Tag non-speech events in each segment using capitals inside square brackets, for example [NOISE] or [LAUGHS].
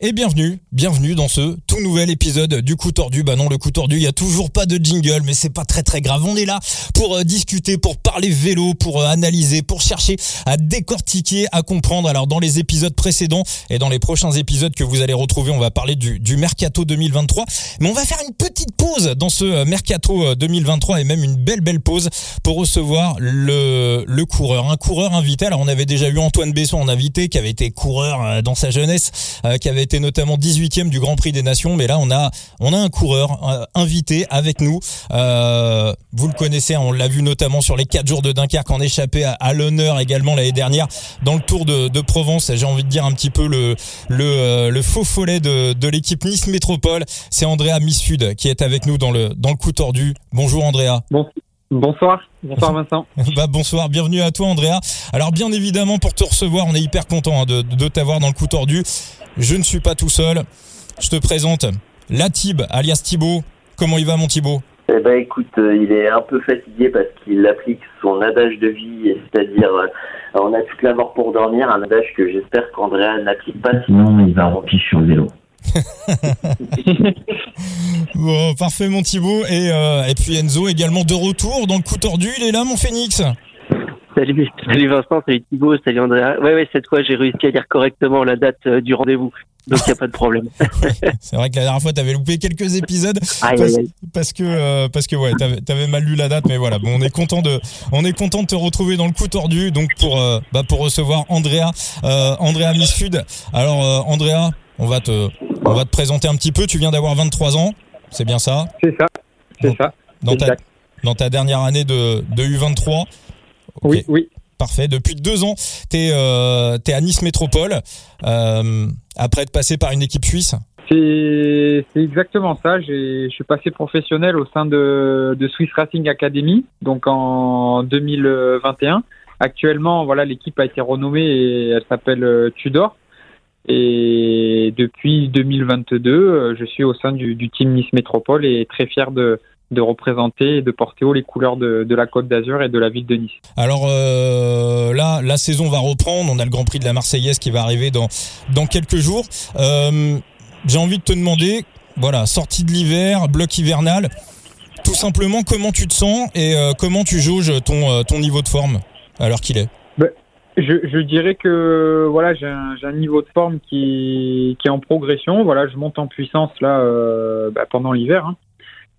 Et bienvenue, bienvenue dans ce tout nouvel épisode du coup tordu. Bah non, le coup tordu, il y a toujours pas de jingle, mais c'est pas très très grave. On est là pour euh, discuter, pour parler vélo, pour euh, analyser, pour chercher à décortiquer, à comprendre. Alors dans les épisodes précédents et dans les prochains épisodes que vous allez retrouver, on va parler du, du mercato 2023. Mais on va faire une petite pause dans ce euh, mercato 2023 et même une belle belle pause pour recevoir le, le coureur, un coureur invité. Alors on avait déjà eu Antoine Besson en invité, qui avait été coureur dans sa jeunesse, qui avait était notamment 18e du Grand Prix des Nations, mais là on a on a un coureur euh, invité avec nous. Euh, vous le connaissez, on l'a vu notamment sur les 4 jours de Dunkerque en échappé à, l'honneur également l'année dernière dans le Tour de, Provence. J'ai envie de dire un petit peu le le, euh, faux follet de, de l'équipe Nice Métropole. C'est Andrea Missud qui est avec nous dans le dans le coup tordu. Bonjour Andrea. Bon. Bonsoir, bonsoir [LAUGHS] Vincent. bah bonsoir, bienvenue à toi Andrea. Alors bien évidemment pour te recevoir, on est hyper content hein, de, de t'avoir dans le coup tordu. Je ne suis pas tout seul. Je te présente Latib, alias Thibaut. Comment il va, mon Thibaut? Eh ben écoute, euh, il est un peu fatigué parce qu'il applique son adage de vie, c'est-à-dire euh, on a toute la mort pour dormir, un adage que j'espère qu'Andrea n'applique pas, sinon il va remplir sur le vélo. [LAUGHS] bon, parfait mon Thibaut. Et, euh, et puis Enzo également de retour dans le coup tordu, il est là mon Phoenix Salut, salut Vincent, salut Thibaut, salut Andrea. Ouais, ouais, cette fois j'ai réussi à lire correctement la date euh, du rendez-vous. Donc il n'y a pas de problème. [LAUGHS] c'est vrai que la dernière fois, tu avais loupé quelques épisodes parce, que euh, parce que ouais, tu avais, mal lu la date, mais voilà. Bon, on est content de on est content de te retrouver dans le coup tordu, donc pour euh, bah, pour recevoir Andrea Andrea Misfud. Alors Andrea, on va te on va te présenter un petit peu. Tu viens d'avoir 23 ans, c'est bien ça? C'est ça, c'est ça. Dans ta dans ta dernière année de de U23. Oui, oui. Parfait. Depuis deux ans, tu es, euh, à Nice Métropole, euh, après être passé par une équipe suisse? C'est exactement ça. Je suis passé professionnel au sein de, de, Swiss Racing Academy, donc en 2021. Actuellement, voilà, l'équipe a été renommée et elle s'appelle euh, Tudor. Et depuis 2022, euh, je suis au sein du, team Nice Métropole et très fier de, représenter et de porter haut les couleurs de, la Côte d'Azur et de la ville de Nice. Alors euh, là, la saison va reprendre. On a le Grand Prix de la Marseillaise qui va arriver dans dans quelques jours. Euh, J'ai envie de te demander, voilà, sortie de l'hiver, bloc hivernal, tout simplement comment tu te sens et comment tu jauges ton ton niveau de forme alors qu'il est? Je, je, dirais que voilà, j'ai un, un, niveau de forme qui, qui est en progression. Voilà, je monte en puissance là euh, ben, pendant l'hiver. Hein.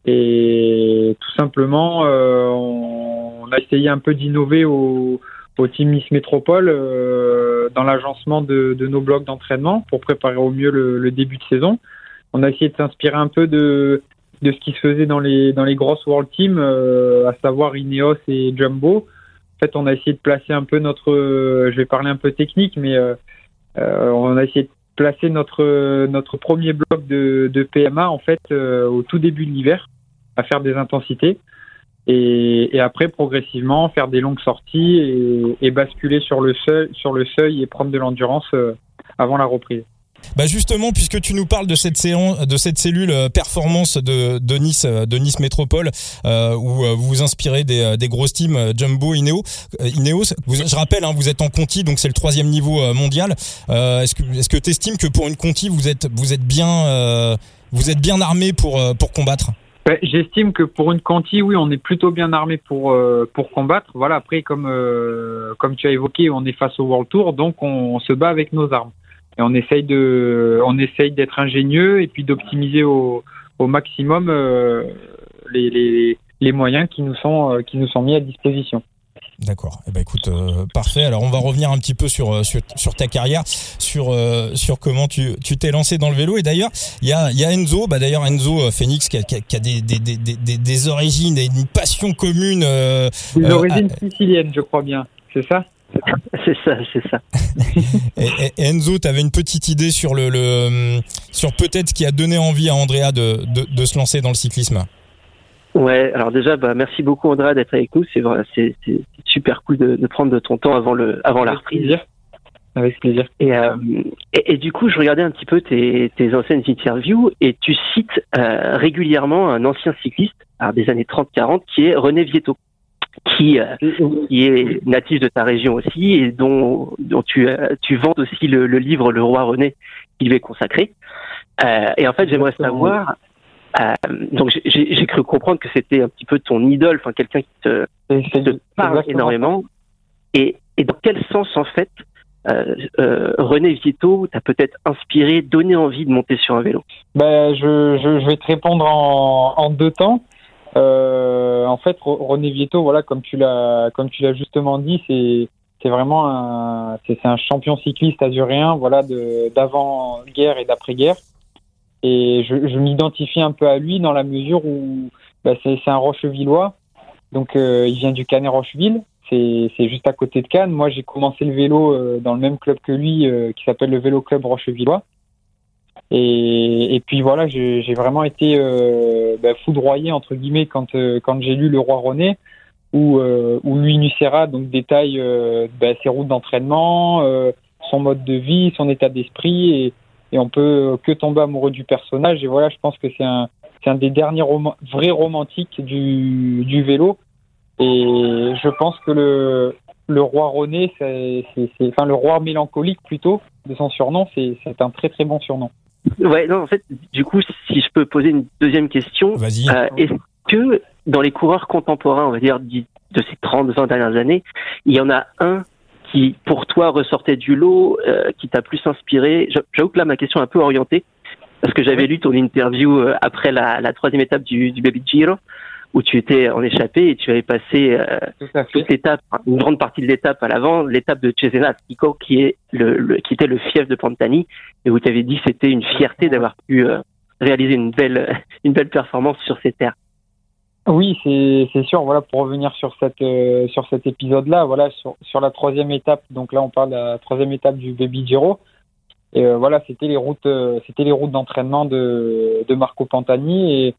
Et tout simplement, euh, on, a essayé un peu d'innover au, au Team Nice Métropole euh, dans l'agencement de, de, nos blocs d'entraînement pour préparer au mieux le, le, début de saison. On a essayé de s'inspirer un peu de, de ce qui se faisait dans les, dans les grosses World Teams, euh, à savoir Ineos et Jumbo. En fait, on a essayé de placer un peu notre, je vais parler un peu technique, mais euh, on a essayé de placer notre, notre premier bloc de, de PMA en fait au tout début de l'hiver à faire des intensités. Et, après, progressivement, faire des longues sorties et, et, basculer sur le, seuil, sur le seuil et prendre de l'endurance euh, avant la reprise. Bah justement, puisque tu nous parles de cette séance, de cette cellule euh, performance de, de Nice, euh, de Nice Métropole, euh, où vous vous inspirez des, des grosses teams Jumbo, Ineos. Ineos je rappelle, hein, vous êtes en Conti, donc c'est le troisième niveau mondial. Euh, est-ce que est-ce que tu estimes que pour une Conti, vous êtes vous êtes bien vous êtes bien armé pour pour combattre? J'estime que pour une Conti, oui, on est plutôt bien armé pour euh, pour combattre. Voilà. Après, comme euh, comme tu as évoqué, on est face au World Tour, donc on, on, se bat avec nos armes et on essaye de on essaye d'être ingénieux et puis d'optimiser au, au maximum euh, les, les les moyens qui nous sont euh, qui nous sont mis à disposition. D'accord. Eh ben écoute, euh, parfait. Alors on va revenir un petit peu sur sur, sur ta carrière, sur euh, sur comment tu tu t'es lancé dans le vélo. Et d'ailleurs, il y a il y a Enzo. Bah d'ailleurs Enzo Phoenix qui a, qui a, des, des, des, des, des origines et une passion commune. Euh, des origines siciliennes, je crois bien. C'est ça? [LAUGHS] C'est ça, c'est ça. [LAUGHS] et, et, Enzo, tu avais une petite idée sur le, le sur peut-être ce qui a donné envie à Andrea de, de, de se lancer dans le cyclisme. Ouais, alors déjà, bah, merci beaucoup Andrea d'être avec nous. C'est c'est super cool de, de, prendre de ton temps avant le avant la reprise. Avec plaisir. Et, euh, et, et, du coup, je regardais un petit peu tes, tes anciennes interviews et tu cites euh, régulièrement un ancien cycliste alors des années 30-40 qui est René Vietto, qui, euh, qui est natif de ta région aussi et dont, dont tu, euh, tu vends aussi le, le livre Le Roi René qui lui est consacré. Euh, et en fait, j'aimerais savoir. Donc, j'ai cru comprendre que c'était un petit peu ton idole, enfin quelqu'un qui te, qui te parle énormément. Et, et dans quel sens, en fait, René Vieto t'a peut-être inspiré, donné envie de monter sur un vélo? Ben, je, je, je vais te répondre en, en deux temps. Euh, en fait, René Vieto, voilà, comme tu l'as, comme tu l'as justement dit, c'est, c'est vraiment un, c'est, un champion cycliste azuréen, voilà, de, d'avant-guerre et d'après-guerre. Et je, je m'identifie un peu à lui dans la mesure où c'est, c'est un Rochevillois. Donc, euh, il vient du Canet Rocheville. C'est, c'est juste à côté de Cannes. Moi, j'ai commencé le vélo euh, dans le même club que lui, euh, qui s'appelle le Vélo Club Rochevillois. Et, et puis voilà, j'ai vraiment été euh, bah, foudroyé entre guillemets quand euh, quand j'ai lu Le Roi René, où euh, où lui Nucera donc détaille euh, bah, ses routes d'entraînement, son mode de vie, son état d'esprit, et, et on peut que tomber amoureux du personnage. Et voilà, je pense que c'est un c'est un des derniers roman- vrais romantiques du du vélo. Et je pense que le le roi René, c'est enfin le roi mélancolique plutôt de son surnom, c'est un très très bon surnom. Ouais, non, en fait, du coup, si je peux poser une deuxième question, Vas-y. euh, est-ce que dans les coureurs contemporains, on va dire, de ces 30, 20 dernières années, il y en a un qui, pour toi, ressortait du lot, euh, qui t'a plus inspiré? J'a- J'avoue que là, ma question est un peu orientée, parce que j'avais lu ton interview euh, après la, la troisième étape du, du Baby Giro, où tu étais en échappé et tu avais passé euh, toute l'étape, une grande partie de l'étape à l'avant, l'étape de Cesena Pico, qui est le, le- qui était le fief de Pantani, et où tu avais dit que c'était une fierté d'avoir pu euh, réaliser une belle, [LAUGHS] une belle performance sur ces terres. Oui, c'est sûr. Voilà, pour revenir sur cette euh, sur cet épisode-là, voilà, sur sur la troisième étape. Donc là, on parle de la troisième étape du Baby Giro. Et voilà, c'était les routes, c'était les routes d'entraînement de de Marco Pantani. Et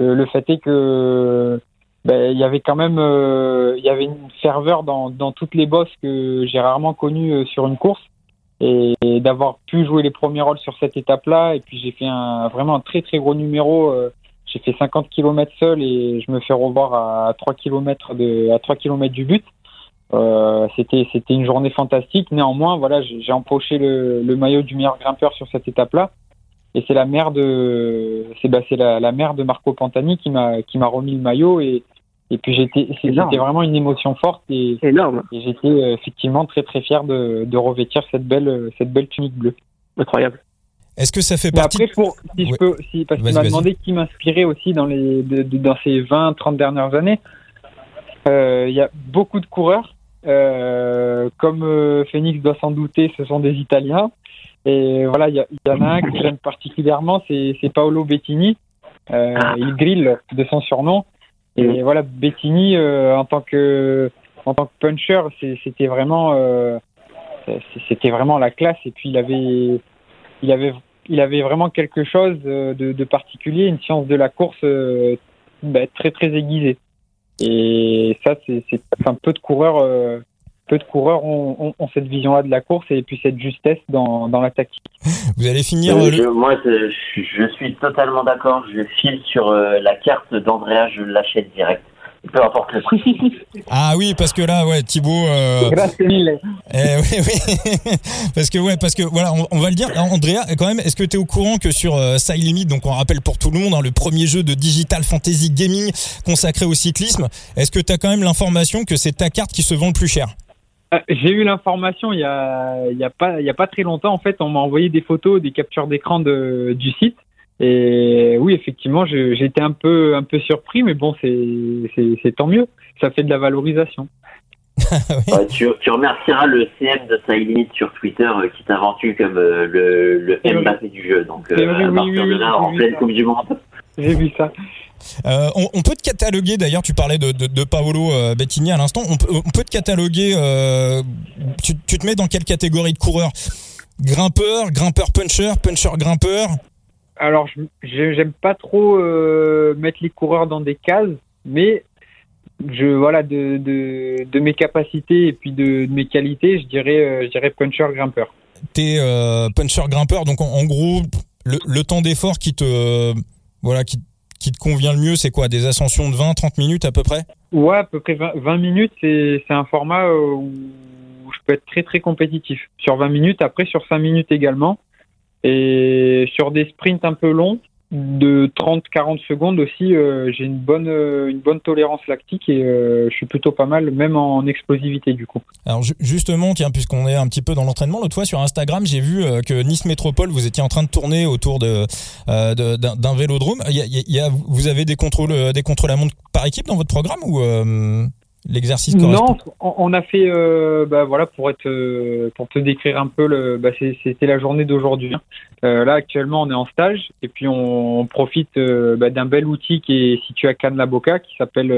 le fait est que ben, il y avait quand même euh, une ferveur dans dans toutes les bosses que j'ai rarement connues euh, sur une course. Et, d'avoir pu jouer les premiers rôles sur cette étape-là. Et puis j'ai fait vraiment un très très gros numéro. euh, j'ai fait 50 km seul et je me fais revoir à 3 km de à 3 km du but. Euh, c'était une journée fantastique. Néanmoins, voilà, j'ai empoché le maillot du meilleur grimpeur sur cette étape-là. Et c'est la mère de c'est bah, c'est la, la mère de Marco Pantani qui m'a qui m'a remis le maillot et et puis j'étais c'était vraiment une émotion forte et, Énorme, et j'étais euh, effectivement très très fier de, de revêtir cette belle euh, cette belle tunique bleue. incroyable. Est-ce que ça fait Mais partie après, pour, si Ouais. je peux, si, parce qu'il m'a demandé qui m'inspirait aussi dans, les, de- de- dans ces 20, 30 dernières années, euh, il y a beaucoup de coureurs. Euh, comme euh, Phoenix doit s'en douter, ce sont des Italiens. Et voilà, il y, en a un que j'aime particulièrement, c'est Paolo Bettini. Euh, Ah. Il grille de son surnom. Et voilà, Bettini, euh, en tant que en tant que puncher, c'était vraiment euh, c'était vraiment la classe. Et puis il avait il avait il avait vraiment quelque chose euh, de, de particulier, une science de la course bah, très très aiguisée. Et ça, c'est enfin peu de coureurs euh, peu de coureurs ont, ont, ont cette vision-là de la course et puis cette justesse dans, dans la tactique. Vous allez finir Euh, euh, le- je- moi, je, je suis totalement d'accord. Je file sur euh, la carte d'Andrea, je l'achète direct. Peu importe le prix. [LAUGHS] Ah oui, parce que là, ouais, Thibaut. euh, Grâce mille. Eh oui, oui. [LAUGHS] parce que ouais, parce que voilà, on, on va le dire. Andrea, quand même, est-ce que tu es au courant que sur euh, Side Limit, donc on rappelle pour tout le monde, hein, le premier jeu de digital fantasy gaming consacré au cyclisme, est-ce que tu as quand même l'information que c'est ta carte qui se vend le plus cher? J'ai eu l'information il y a, il y a pas il y a pas très longtemps en fait on m'a envoyé des photos des captures d'écran de du site et oui effectivement j'ai été un peu un peu surpris mais bon c'est c'est c'est tant mieux ça fait de la valorisation [LAUGHS] Ouais, tu, tu remercieras le CM de Limit sur Twitter euh, qui t'a vendu comme euh, le, le vrai. Mbappé du jeu. Donc, C'est euh, vrai, à oui, partir oui, de oui, là, en pleine. Coupe du Monde. J'ai vu ça. Euh, on, on peut te cataloguer, d'ailleurs, tu parlais de, de, de Paolo euh, Bettini à l'instant, on peut, on peut te cataloguer, euh, tu, tu te mets dans quelle catégorie de coureur Grimpeur, grimpeur puncher, puncher grimpeur? Alors j'aime pas trop mettre les coureurs dans des cases mais je voilà de, de, de mes capacités et puis de, de mes qualités je dirais je dirais puncher grimpeur. T'es puncher grimpeur, donc en, en gros, le, le temps d'effort qui te, voilà, qui, te convient le mieux, c'est quoi Des ascensions de 20, 30 minutes à peu près? Ouais, à peu près 20, minutes, c'est un format où je peux être très très compétitif. Sur 20 minutes, après sur 5 minutes également. Et sur des sprints un peu longs, de 30-40 secondes aussi, euh, j'ai une bonne, euh, une bonne tolérance lactique et euh, je suis plutôt pas mal, même en explosivité du coup. Alors justement, tiens, puisqu'on est un petit peu dans l'entraînement, l'autre fois sur Instagram, j'ai vu que Nice Métropole, vous étiez en train de tourner autour de, d'un vélodrome. Il y a, vous avez des contrôles, des contrôles à montre par équipe dans votre programme ou l'exercice Non, on a fait, euh, bah, voilà, pour être, euh, pour te décrire un peu, le, bah, c'était la journée d'aujourd'hui. Hein. Euh, là, actuellement, on est en stage et puis on, profite bah, d'un bel outil qui est situé à Cannes-la-Boca, qui s'appelle,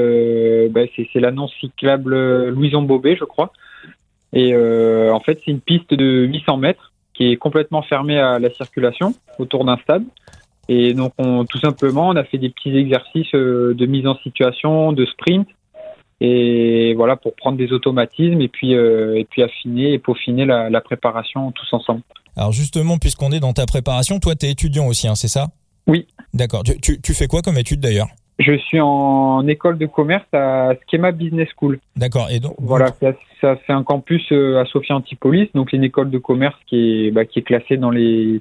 c'est l'annonce cyclable Louison Bobet, je crois. Et en fait, c'est une piste de 800 mètres qui est complètement fermée à la circulation autour d'un stade. Et donc, on, tout simplement, on a fait des petits exercices de mise en situation, de sprint et voilà pour prendre des automatismes et puis euh, et puis affiner et peaufiner la, préparation tous ensemble. Alors justement, puisqu'on est dans ta préparation, toi tu es étudiant aussi, hein, c'est ça? Oui. D'accord. Tu, tu, fais quoi comme étude d'ailleurs? Je suis en école de commerce à Schema Business School. D'accord. Et donc voilà, ça, fait un campus euh, à Sophia Antipolis, donc une école de commerce qui est bah, qui est classée dans les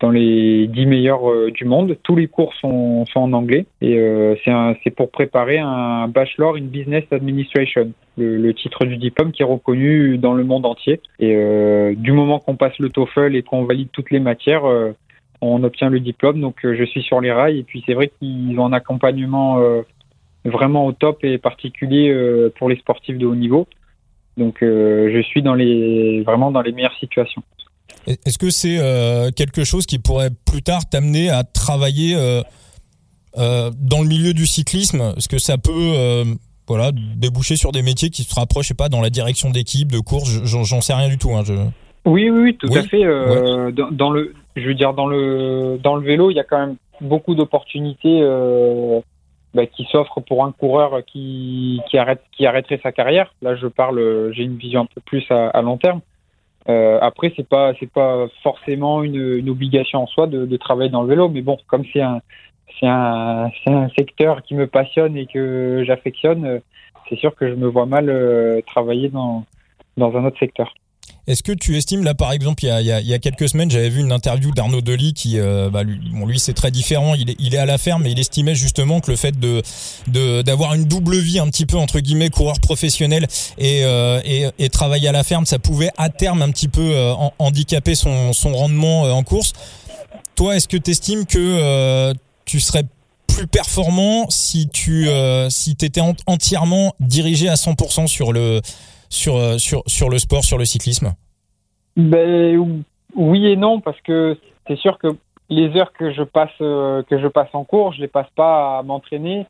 dans les 10 meilleurs euh, du monde. Tous les cours sont, sont en anglais et euh, c'est pour préparer un Bachelor in Business Administration, le, titre du diplôme qui est reconnu dans le monde entier. Et euh, du moment qu'on passe le TOEFL et qu'on valide toutes les matières, on obtient le diplôme. Donc je suis sur les rails et puis c'est vrai qu'ils ont un accompagnement vraiment au top et particulier pour les sportifs de haut niveau. Donc je suis dans les vraiment dans les meilleures situations. Est-ce que c'est euh, quelque chose qui pourrait plus tard t'amener à travailler euh, euh, dans le milieu du cyclisme? Est-ce que ça peut voilà, déboucher sur des métiers qui se rapprochent, je sais pas, dans la direction d'équipe, de course? J'en sais rien du tout. Hein, je... Oui, oui, tout à fait. dans, le, je veux dire, dans le, dans le vélo, il y a quand même beaucoup d'opportunités bah, qui s'offrent pour un coureur qui, qui, arrête, qui arrêterait sa carrière. Là, je parle, j'ai une vision un peu plus à long terme. Euh, après, c'est pas c'est pas forcément une, obligation en soi de, de, travailler dans le vélo, mais bon, comme c'est un c'est un, un secteur qui me passionne et que j'affectionne, euh, c'est sûr que je me vois mal euh, travailler dans dans un autre secteur. Est-ce que tu estimes, là par exemple, il y a, il y a, quelques semaines, j'avais vu une interview d'Arnaud Delis qui, euh, bah, lui, bon, lui c'est très différent, il est, il est à la ferme, mais il estimait justement que le fait de d'avoir une double vie un petit peu entre guillemets coureur professionnel et, euh, et, et, travailler à la ferme, ça pouvait à terme un petit peu euh, handicaper son, son rendement en course. Toi, est-ce que tu estimes que tu serais plus performant si tu si étais entièrement dirigé à 100% sur le sur, euh, sur, sur le sport, sur le cyclisme ben, Oui et non, parce que c'est sûr que les heures que je passe, euh, que je passe en cours, je les passe pas à m'entraîner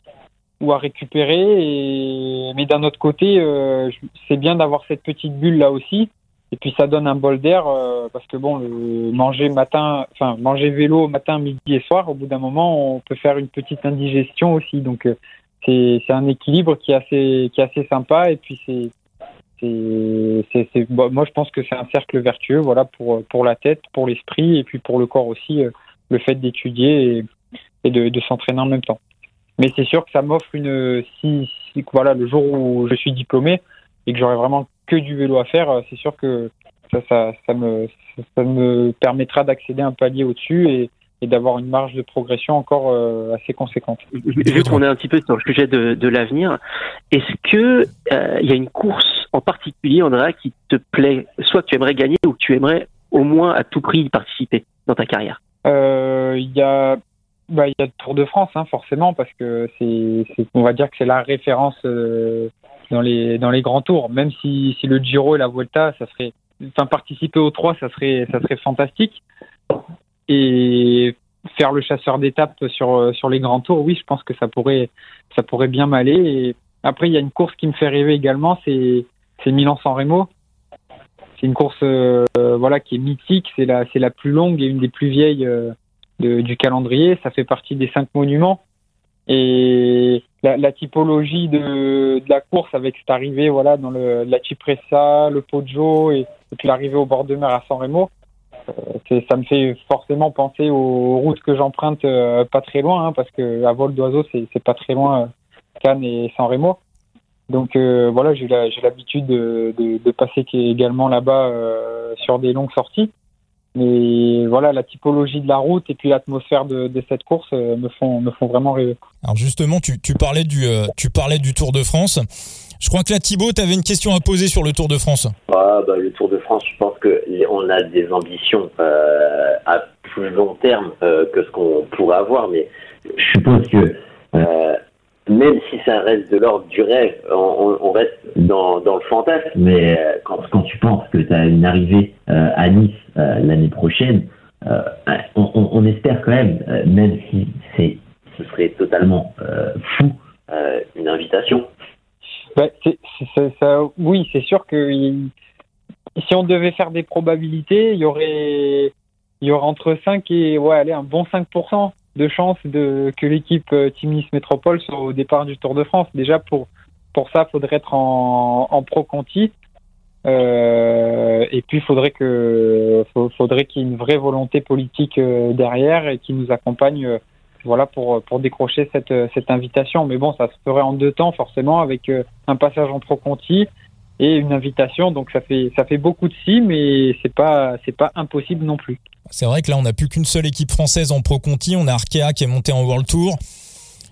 ou à récupérer. Mais d'un autre côté, euh, c'est bien d'avoir cette petite bulle là aussi. Et puis ça donne un bol d'air parce que bon, manger matin, enfin manger vélo matin, midi et soir, au bout d'un moment, on peut faire une petite indigestion aussi. Donc c'est un équilibre qui est assez qui est assez sympa. Et puis c'est c'est, moi je pense que c'est un cercle vertueux, voilà, pour pour la tête, pour l'esprit et puis pour le corps aussi, euh, le fait d'étudier et, de, s'entraîner en même temps. Mais c'est sûr que ça m'offre une si, voilà le jour où je suis diplômé et que j'aurai vraiment que du vélo à faire, c'est sûr que ça ça, ça me ça me permettra d'accéder un palier au-dessus et, et d'avoir une marge de progression encore euh, assez conséquente. Vu qu'on est un petit peu sur le sujet de, de l'avenir, est-ce que euh, il y a une course en particulier, Andrea, qui te plaît, soit tu aimerais gagner ou que tu aimerais au moins à tout prix y participer dans ta carrière euh, Il y a bah, il y a le Tour de France, hein, forcément, parce que c'est, on va dire que c'est la référence dans les dans les grands tours. Même si, si le Giro et la Vuelta, ça serait, enfin participer aux trois, ça serait ça serait fantastique et faire le chasseur d'étapes sur sur les grands tours, oui, je pense que ça pourrait ça pourrait bien m'aller. Et après, il y a une course qui me fait rêver également, c'est c'est Milan-San Remo. C'est une course euh, voilà qui est mythique, c'est la c'est la plus longue et une des plus vieilles euh, du calendrier. Ça fait partie des cinq monuments. Et la, typologie de, la course avec cette arrivée voilà dans la Cipressa, le Poggio et, puis l'arrivée au bord de mer à San Remo, euh, ça me fait forcément penser aux routes que j'emprunte pas très loin, hein, parce que à vol d'oiseau, c'est pas très loin Cannes et San Remo. Donc voilà, j'ai l'habitude de, de, de, passer également là-bas sur des longues sorties. Mais voilà, la typologie de la route et puis l'atmosphère de, de, cette course me font me font vraiment rêver. Alors justement, tu, tu parlais du tu parlais du Tour de France. Je crois que là, Thibaut, tu avais une question à poser sur le Tour de France. Ah, bah, le Tour de France, je pense qu'on a des ambitions euh, à plus long terme euh, que ce qu'on pourrait avoir, mais je suppose que euh, même si ça reste de l'ordre du rêve, on, reste dans, dans, le fantasme, mais quand, quand tu penses que tu as une arrivée à Nice l'année prochaine, on, on, espère quand même, même si c'est ce serait totalement fou, une invitation. Bah, ça, oui, c'est sûr que si on devait faire des probabilités, il y aurait, il y aurait entre 5 et ouais, allez, un bon 5% de chance de, que l'équipe euh, Nice Métropole soit au départ du Tour de France. Déjà, pour, ça, il faudrait être en, pro Conti. Euh, et puis, faudrait faudrait qu'il y ait une vraie volonté politique euh, derrière et qui nous accompagne voilà pour décrocher cette cette invitation. Mais bon, ça se ferait en deux temps forcément avec un passage en Pro Conti et une invitation. Donc ça fait ça fait beaucoup de si, mais c'est pas pas impossible non plus. C'est vrai que là on n'a plus qu'une seule équipe française en Pro Conti. On a Arkea qui est monté en World Tour.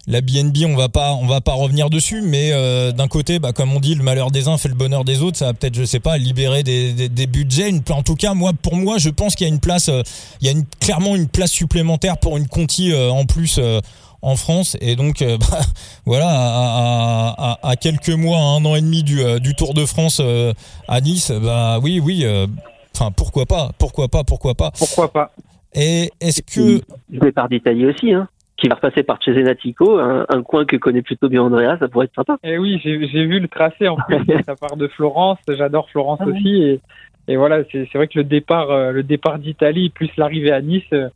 La BNB, on va pas, on va pas revenir dessus, mais euh, d'un côté, bah, comme on dit, le malheur des uns fait le bonheur des autres. Ça va peut-être, je sais pas, libérer des, des, budgets. en tout cas, moi, pour moi, je pense qu'il y a une place, euh, il y a clairement une place supplémentaire pour une Conti euh, en plus en France. Et donc, [LAUGHS] bah, voilà, à, à, à, quelques mois, un an et demi du, du Tour de France à Nice, bah oui, oui. Enfin, pourquoi pas, pourquoi pas, pourquoi pas. Pourquoi pas. Et est-ce que le départ d'Italie aussi, hein qui va repasser par Cesenatico, un, un coin que connaît plutôt bien Andrea, ça pourrait être sympa. Et eh oui, j'ai vu le tracé en plus, [LAUGHS] ça part de Florence, j'adore Florence ah aussi, et, et voilà, c'est vrai que le départ, euh, le départ d'Italie plus l'arrivée à Nice, euh,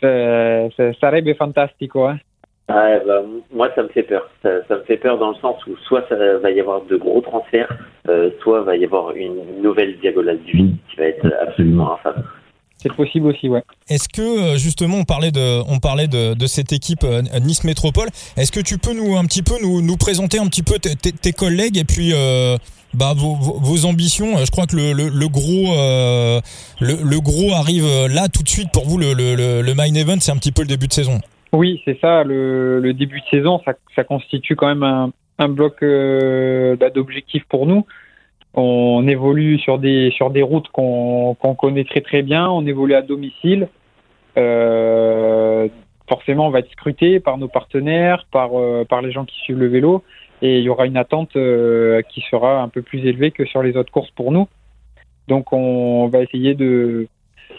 ça serait fantastico. Hein. Ah, bah, moi, ça me fait peur. Ça, ça, me fait peur dans le sens où soit ça va y avoir de gros transferts, euh, soit va y avoir une nouvelle diagonale du vide qui va être absolument infâme. C'est possible aussi, ouais. Est-ce que euh, justement on parlait de, on parlait de, de cette équipe euh, Nice Métropole. Est-ce que tu peux nous un petit peu nous, nous présenter un petit peu tes, collègues et puis euh, bah, vos, vos, ambitions? Je crois que le, le, le gros, le, le, gros arrive là tout de suite pour vous. Le, le, le main event, c'est un petit peu le début de saison. Oui, c'est ça. Le, le, début de saison, ça, ça constitue quand même un, un bloc bah, d'objectifs pour nous on évolue sur des sur des routes qu'on connaît très très bien. On évolue à domicile. Euh, forcément, on va être scruté par nos partenaires, par euh, par les gens qui suivent le vélo, et il y aura une attente euh, qui sera un peu plus élevée que sur les autres courses pour nous. Donc, on va essayer de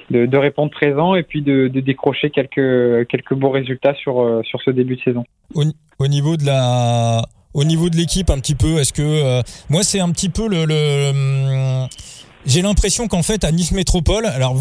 de, répondre présent et puis de, décrocher quelques quelques beaux résultats sur sur ce début de saison. au niveau de la au niveau de l'équipe un petit peu Est-ce que euh, moi c'est un petit peu le, le hum, j'ai l'impression qu'en fait à Nice Métropole, alors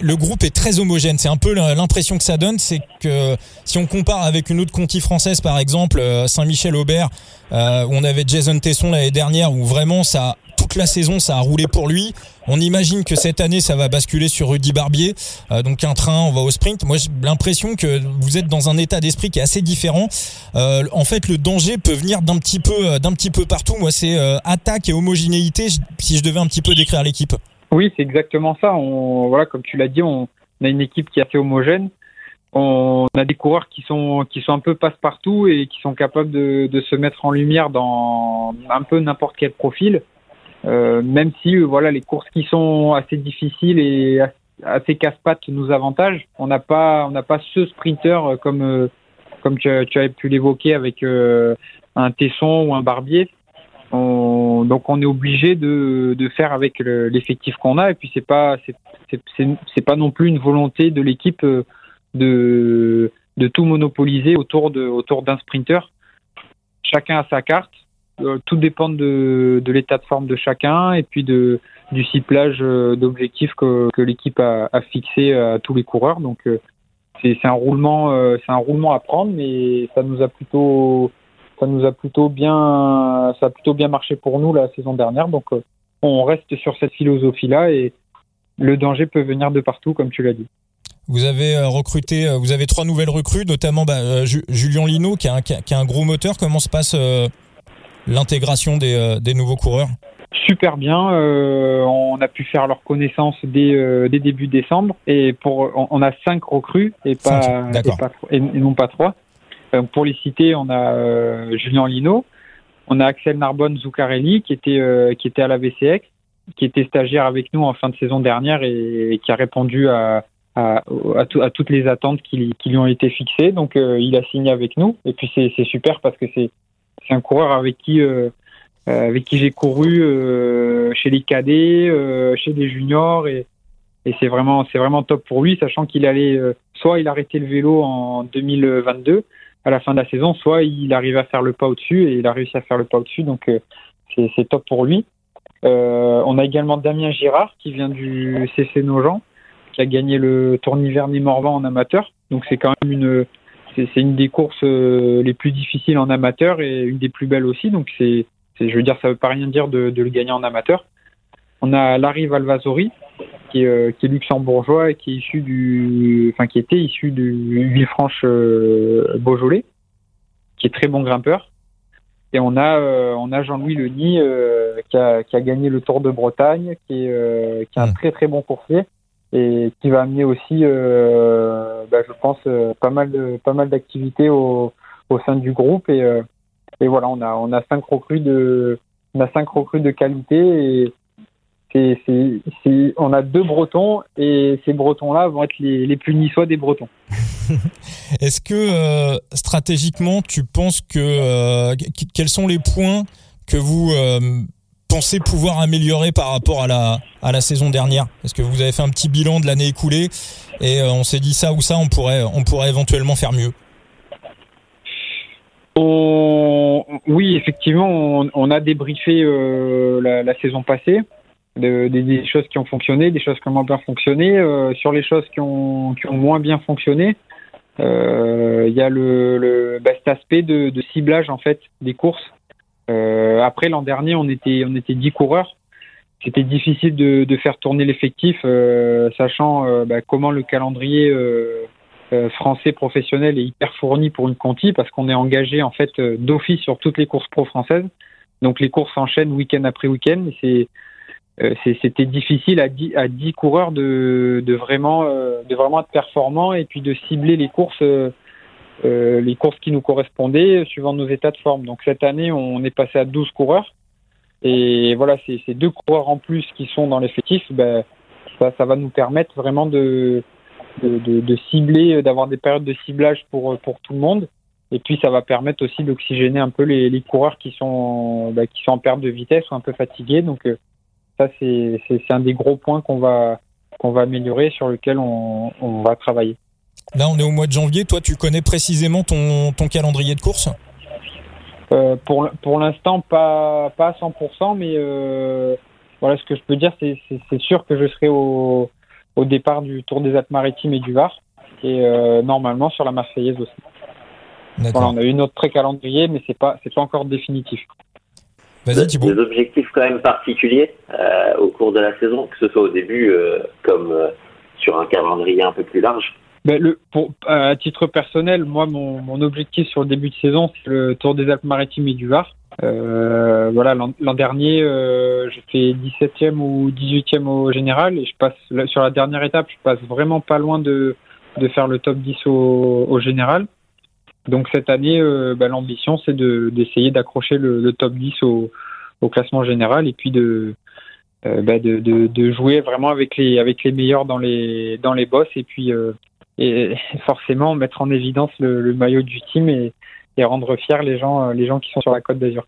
le groupe est très homogène. C'est un peu l'impression que ça donne, c'est que si on compare avec une autre conti française, par exemple euh, Saint-Michel-Aubert, euh, où on avait Jason Tesson l'année dernière, où vraiment ça toute la saison ça a roulé pour lui. On imagine que cette année ça va basculer sur Rudy Barbier, euh, donc un train, on va au sprint. Moi j'ai l'impression que vous êtes dans un état d'esprit qui est assez différent. Euh, en fait le danger peut venir d'un petit peu euh, d'un petit peu partout. Moi c'est attaque et homogénéité si je devais un petit peu décrire l'équipe. Oui c'est exactement ça. Voilà comme tu l'as dit on a une équipe qui est assez homogène. On a des coureurs qui sont qui sont un peu passe-partout et qui sont capables de se mettre en lumière dans un peu n'importe quel profil. Euh, même si euh, voilà les courses qui sont assez difficiles et assez casse-pattes nous avantagent, on n'a pas on n'a pas ce sprinter euh, comme comme tu, avais pu l'évoquer avec un Tesson ou un Barbier. On, donc on est obligé de, de faire avec l'effectif qu'on a et puis c'est pas c'est pas non plus une volonté de l'équipe de de tout monopoliser autour de autour d'un sprinter. Chacun a sa carte tout dépend de, l'état de forme de chacun et puis de, du ciblage euh, d'objectifs que, l'équipe a, fixé à tous les coureurs. Donc euh, c'est un roulement, c'est un roulement à prendre, mais ça nous a plutôt, ça nous a plutôt bien, ça a plutôt bien marché pour nous la saison dernière. Donc on reste sur cette philosophie-là et le danger peut venir de partout, comme tu l'as dit. Vous avez recruté, vous avez trois nouvelles recrues, notamment bah, Julien Lino qui a un gros moteur. Comment se passe l'intégration des, des nouveaux coureurs super bien. Euh, on a pu faire leur connaissance dès, euh, dès début décembre et pour on, a cinq recrues et pas, et, non pas trois. Euh, pour les citer, on a Julien Lino, on a Axel Narbonne Zuccarelli qui était qui était à la VCX, qui était stagiaire avec nous en fin de saison dernière et, qui a répondu à à, à, toutes les attentes qui, qui, lui ont été fixées. Donc il a signé avec nous et puis c'est super parce que c'est c'est un coureur avec qui euh, avec qui j'ai couru euh, chez les cadets, euh, chez les juniors et, c'est vraiment c'est vraiment top pour lui, sachant qu'il allait soit il arrêtait le vélo en 2022 à la fin de la saison, soit il arrivait à faire le pas au-dessus et il a réussi à faire le pas au-dessus, donc c'est top pour lui. Euh, on a également Damien Girard qui vient du CC Nogent, qui a gagné le Tourniver Morvan en amateur. Donc c'est quand même une c'est une des courses les plus difficiles en amateur et une des plus belles aussi. Donc c'est je veux dire, ça veut pas rien dire de, le gagner en amateur. On a Larry Valvasori, qui est, euh, qui est, luxembourgeois et qui est issu du, enfin qui était issu du Villefranche euh, Beaujolais, qui est très bon grimpeur. Et on a euh, on a Jean-Louis Leny qui a, qui, a, gagné le Tour de Bretagne, qui est qui est un hmm. très très bon coursier et qui va amener aussi, bah, je pense, pas mal pas mal d'activités au, au sein du groupe et et voilà, on a on a cinq recrues de on a cinq recrues de qualité et c'est, on a deux Bretons et ces Bretons-là vont être les, les plus niçois des Bretons. [LAUGHS] Est-ce que euh, stratégiquement, tu penses que euh, quels sont les points que vous euh, pensez pouvoir améliorer par rapport à la à la saison dernière? Est-ce que vous avez fait un petit bilan de l'année écoulée? Et on s'est dit ça ou ça, on pourrait on pourrait éventuellement faire mieux oui, effectivement, on, a débriefé euh, la, saison passée, des choses qui ont fonctionné, des choses qui ont moins bien fonctionné. Euh, sur les choses qui ont, qui ont moins bien fonctionné, euh, il y a le bah, cet aspect de, de, ciblage en fait des courses. Après l'an dernier, on était on était 10 coureurs. C'était difficile de, de, faire tourner l'effectif, sachant bah, comment le calendrier euh, français professionnel est hyper fourni pour une Conti parce qu'on est engagé en fait euh, d'office sur toutes les courses pro françaises. Donc les courses s'enchaînent week-end après week-end. Euh, c'est c'était difficile à 10, à 10 coureurs de, de vraiment de vraiment être performants et puis de cibler les courses les courses qui nous correspondaient suivant nos états de forme. Donc cette année, on est passé à 12 coureurs. Et voilà, ces deux coureurs en plus qui sont dans l'effectif, ben, ça, ça va nous permettre vraiment de, de, de, cibler, euh, d'avoir des périodes de ciblage pour, euh, pour tout le monde. Et puis ça va permettre aussi d'oxygéner un peu les, les, coureurs qui sont, bah, qui sont en perte de vitesse ou un peu fatigués. Donc euh, ça c'est un des gros points qu'on va, qu'on va améliorer, sur lequel on, on, va travailler. Là on est au mois de janvier, toi tu connais précisément ton, ton calendrier de course? Euh, Pour, pour l'instant pas, pas à 100%, mais euh, voilà ce que je peux dire c'est sûr que je serai au au départ du Tour des Alpes-Maritimes et du Var, et euh, normalement sur la Marseillaise aussi. Voilà, on a eu notre pré-calendrier, mais c'est pas c'est pas encore définitif. Vas-y Des objectifs quand même particuliers euh, au cours de la saison, que ce soit au début euh, comme sur un calendrier un peu plus large. Ben, le, pour, à titre personnel, moi, mon, mon objectif sur le début de saison, c'est le Tour des Alpes-Maritimes et du Var. Euh, voilà, l'an dernier, euh, j'ai fait 17e ou 18e au général et je passe sur la dernière étape, je passe vraiment pas loin de, de faire le top 10 au, au général. Donc cette année, euh, bah, l'ambition c'est d'essayer d'accrocher le, le, top 10 au, au, classement général et puis de, bah, de, de, de, jouer vraiment avec les avec les meilleurs dans les dans les bosses et puis euh, et forcément mettre en évidence le, maillot du team et, et rendre fiers les gens, euh, les gens qui sont sur la Côte d'Azur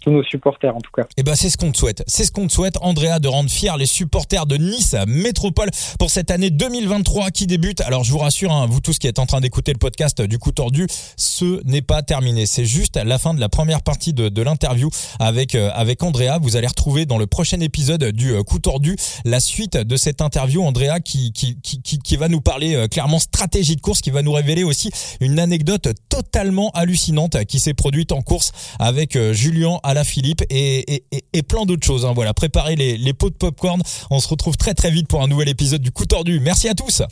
tous nos supporters en tout cas. Et eh ben c'est ce qu'on te souhaite. C'est ce qu'on te souhaite, Andrea, de rendre fiers les supporters de Nice Métropole pour cette année 2023 qui débute. Alors je vous rassure, hein, vous tous qui êtes en train d'écouter le podcast du coup tordu, ce n'est pas terminé. C'est juste la fin de la première partie de, l'interview avec euh, avec Andrea. Vous allez retrouver dans le prochain épisode du euh, coup tordu la suite de cette interview. Andrea qui qui qui, qui va nous parler euh, clairement stratégie de course, qui va nous révéler aussi une anecdote totalement hallucinante qui s'est produite en course avec Julien à la Philippe et, plein d'autres choses. Hein. Voilà, préparez les, les pots de popcorn. On se retrouve très très vite pour un nouvel épisode du coup tordu. Merci à tous.